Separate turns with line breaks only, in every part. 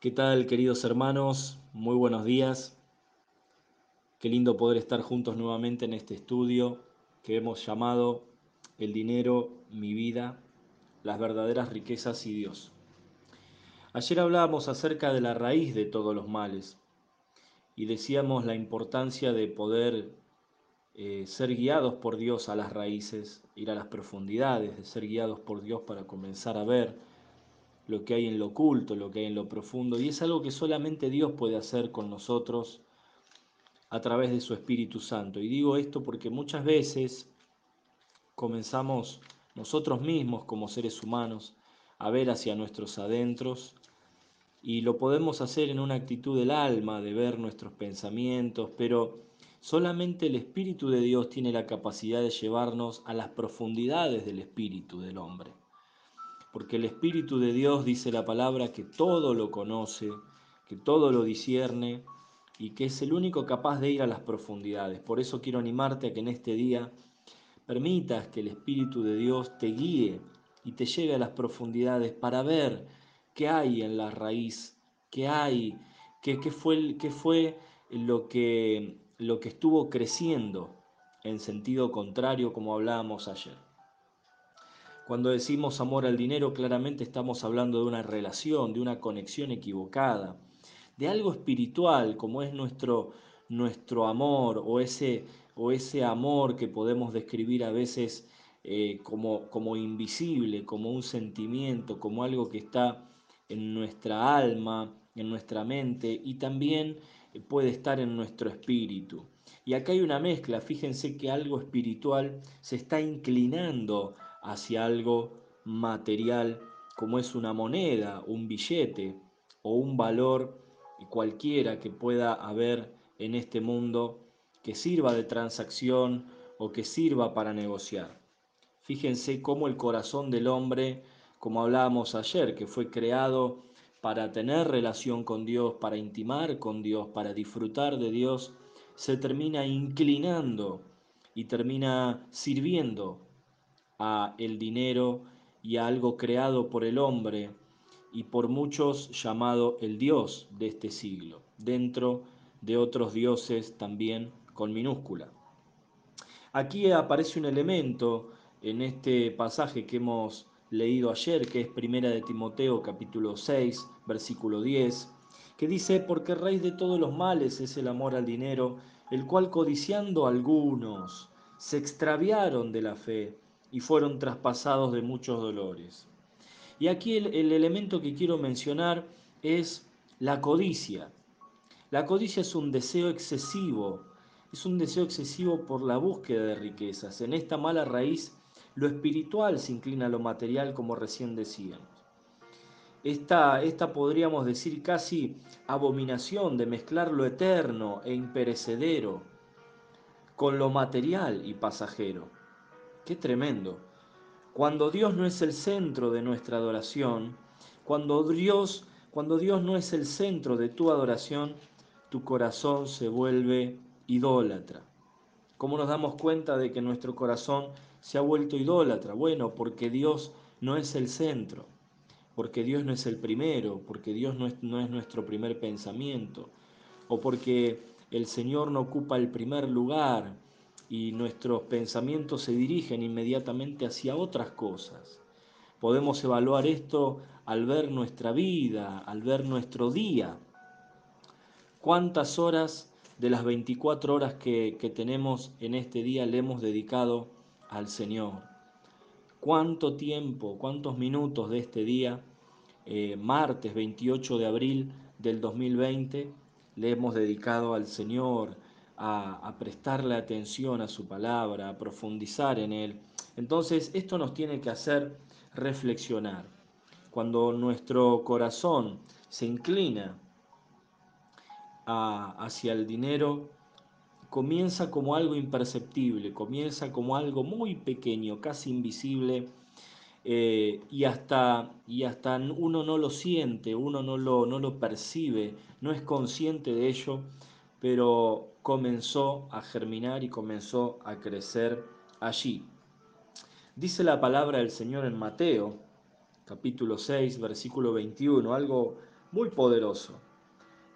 ¿Qué tal, queridos hermanos? Muy buenos días. Qué lindo poder estar juntos nuevamente en este estudio que hemos llamado El dinero, mi vida, las verdaderas riquezas y Dios. Ayer hablábamos acerca de la raíz de todos los males y decíamos la importancia de poder eh, ser guiados por Dios a las raíces, ir a las profundidades, de ser guiados por Dios para comenzar a ver lo que hay en lo oculto, lo que hay en lo profundo, y es algo que solamente Dios puede hacer con nosotros a través de su Espíritu Santo. Y digo esto porque muchas veces comenzamos nosotros mismos como seres humanos a ver hacia nuestros adentros y lo podemos hacer en una actitud del alma, de ver nuestros pensamientos, pero solamente el Espíritu de Dios tiene la capacidad de llevarnos a las profundidades del espíritu del hombre porque el Espíritu de Dios dice la palabra que todo lo conoce, que todo lo discierne y que es el único capaz de ir a las profundidades. Por eso quiero animarte a que en este día permitas que el Espíritu de Dios te guíe y te lleve a las profundidades para ver qué hay en la raíz, qué hay, qué, fue, lo que estuvo creciendo en sentido contrario como hablábamos ayer. Cuando decimos amor al dinero, claramente estamos hablando de una relación, de una conexión equivocada, de algo espiritual como es nuestro, nuestro amor o ese, o ese amor que podemos describir a veces eh, como, como invisible, como un sentimiento, como algo que está en nuestra alma, en nuestra mente y también puede estar en nuestro espíritu. Y acá hay una mezcla, fíjense que algo espiritual se está inclinando hacia algo material como es una moneda, un billete o un valor cualquiera que pueda haber en este mundo que sirva de transacción o que sirva para negociar. Fíjense cómo el corazón del hombre, como hablábamos ayer, que fue creado para tener relación con Dios, para intimar con Dios, para disfrutar de Dios, se termina inclinando y termina sirviendo a el dinero y a algo creado por el hombre y por muchos llamado el Dios de este siglo, dentro de otros dioses también con minúscula. Aquí aparece un elemento en este pasaje que hemos leído ayer, que es Primera de Timoteo capítulo 6, versículo 10, que dice, porque raíz de todos los males es el amor al dinero, el cual codiciando algunos se extraviaron de la fe y fueron traspasados de muchos dolores. Y aquí el, elemento que quiero mencionar es la codicia. La codicia es un deseo excesivo, es un deseo excesivo por la búsqueda de riquezas. En esta mala raíz, lo espiritual se inclina a lo material, como recién decíamos. Esta, esta podríamos decir casi abominación de mezclar lo eterno e imperecedero con lo material y pasajero. Qué tremendo. Cuando Dios no es el centro de nuestra adoración, cuando Dios, cuando Dios no es el centro de tu adoración, tu corazón se vuelve idólatra. ¿Cómo nos damos cuenta de que nuestro corazón se ha vuelto idólatra? Bueno, porque Dios no es el centro, porque Dios no es el primero, porque Dios no es, no es nuestro primer pensamiento, o porque el Señor no ocupa el primer lugar, y nuestros pensamientos se dirigen inmediatamente hacia otras cosas. Podemos evaluar esto al ver nuestra vida, al ver nuestro día. ¿Cuántas horas de las 24 horas que, tenemos en este día le hemos dedicado al Señor? ¿Cuánto tiempo, cuántos minutos de este día, eh, martes 28 de abril del 2020, le hemos dedicado al Señor, a, prestarle atención a su palabra, a profundizar en él. Entonces, esto nos tiene que hacer reflexionar. Cuando nuestro corazón se inclina hacia el dinero, comienza como algo imperceptible, comienza como algo muy pequeño, casi invisible, eh, y, hasta, y hasta uno no lo siente, uno no lo, no lo percibe, no es consciente de ello, pero comenzó a germinar y comenzó a crecer allí. Dice la palabra del Señor en Mateo, capítulo 6, versículo 21, algo muy poderoso.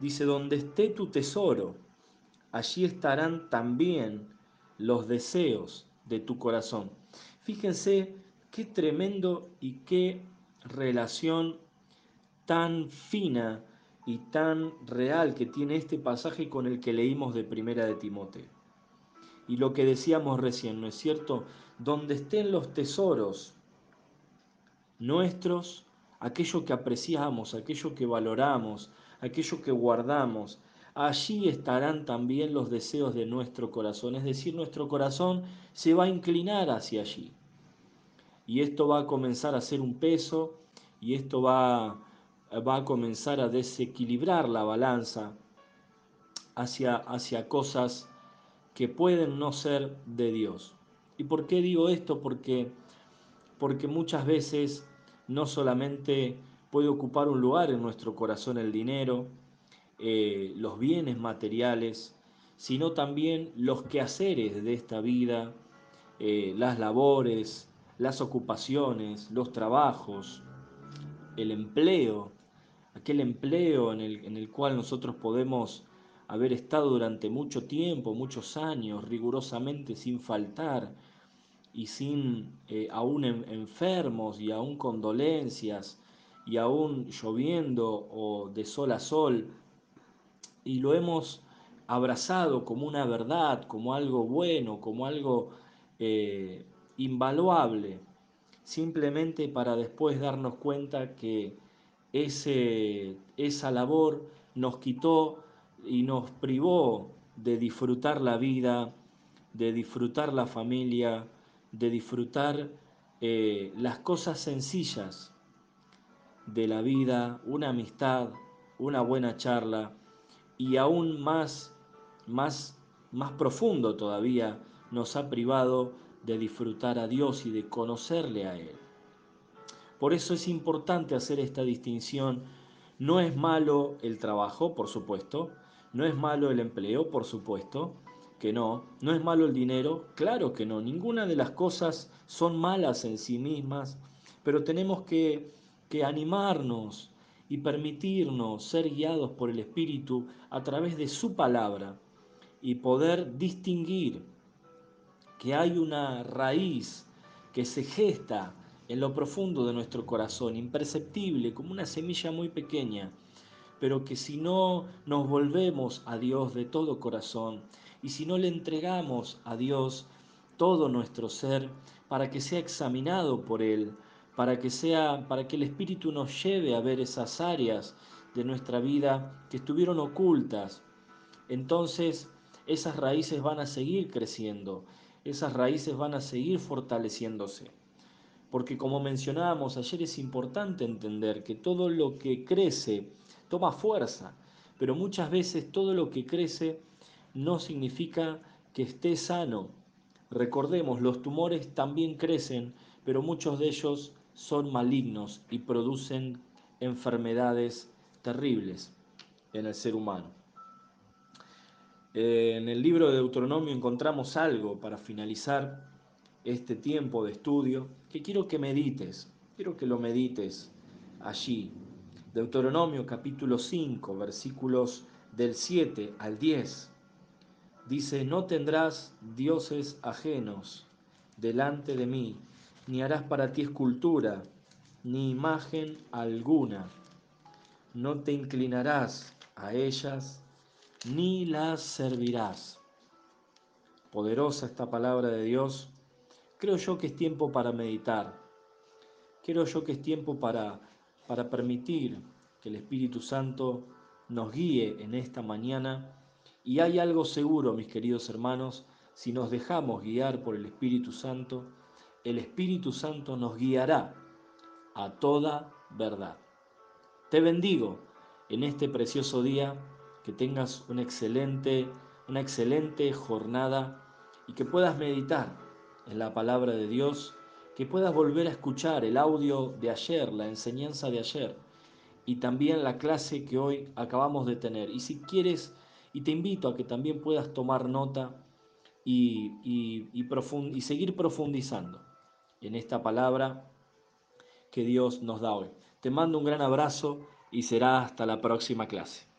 Dice, donde esté tu tesoro, allí estarán también los deseos de tu corazón. Fíjense qué tremendo y qué relación tan fina y tan real que tiene este pasaje con el que leímos de Primera de Timoteo. Y lo que decíamos recién, ¿no es cierto? Donde estén los tesoros nuestros, aquello que apreciamos, aquello que valoramos, aquello que guardamos, allí estarán también los deseos de nuestro corazón. Es decir, nuestro corazón se va a inclinar hacia allí. Y esto va a comenzar a ser un peso y esto va, va a comenzar a desequilibrar la balanza hacia, hacia cosas que pueden no ser de Dios. ¿Y por qué digo esto? Porque, porque muchas veces no solamente puede ocupar un lugar en nuestro corazón el dinero, eh, los bienes materiales, sino también los quehaceres de esta vida, eh, las labores, las ocupaciones, los trabajos, el empleo, aquel empleo en el, en el cual nosotros podemos haber estado durante mucho tiempo, muchos años, rigurosamente sin faltar y sin eh, aún enfermos y aún condolencias y aún lloviendo o de sol a sol, y lo hemos abrazado como una verdad, como algo bueno, como algo eh, invaluable, simplemente para después darnos cuenta que ese, esa labor nos quitó y nos privó de disfrutar la vida, de disfrutar la familia, de disfrutar eh, las cosas sencillas de la vida, una amistad, una buena charla y aún más, más, más profundo todavía nos ha privado de disfrutar a Dios y de conocerle a Él. Por eso es importante hacer esta distinción. No es malo el trabajo, por supuesto, no es malo el empleo, por supuesto, que no. No es malo el dinero, claro que no. Ninguna de las cosas son malas en sí mismas, pero tenemos que, que animarnos y permitirnos ser guiados por el Espíritu a través de su palabra y poder distinguir que hay una raíz que se gesta en lo profundo de nuestro corazón, imperceptible, como una semilla muy pequeña, pero que si no nos volvemos a Dios de todo corazón y si no le entregamos a Dios todo nuestro ser para que sea examinado por Él, para que sea, para que el Espíritu nos lleve a ver esas áreas de nuestra vida que estuvieron ocultas, entonces esas raíces van a seguir creciendo, esas raíces van a seguir fortaleciéndose. Porque como mencionábamos ayer es importante entender que todo lo que crece toma fuerza, pero muchas veces todo lo que crece no significa que esté sano. Recordemos, los tumores también crecen, pero muchos de ellos son malignos y producen enfermedades terribles en el ser humano. En el libro de Deuteronomio encontramos algo para finalizar este tiempo de estudio que quiero que medites, quiero que lo medites allí, Deuteronomio capítulo 5, versículos del 7 al 10. Dice, no tendrás dioses ajenos delante de mí, ni harás para ti escultura, ni imagen alguna. No te inclinarás a ellas, ni las servirás. Poderosa esta palabra de Dios. Creo yo que es tiempo para meditar. Creo yo que es tiempo para para permitir que el Espíritu Santo nos guíe en esta mañana. Y hay algo seguro, mis queridos hermanos, si nos dejamos guiar por el Espíritu Santo, el Espíritu Santo nos guiará a toda verdad. Te bendigo en este precioso día, que tengas una excelente, una excelente jornada y que puedas meditar en la palabra de Dios que puedas volver a escuchar el audio de ayer, la enseñanza de ayer y también la clase que hoy acabamos de tener. Y si quieres, y te invito a que también puedas tomar nota y, y, y seguir profundizando en esta palabra que Dios nos da hoy. Te mando un gran abrazo y será hasta la próxima clase.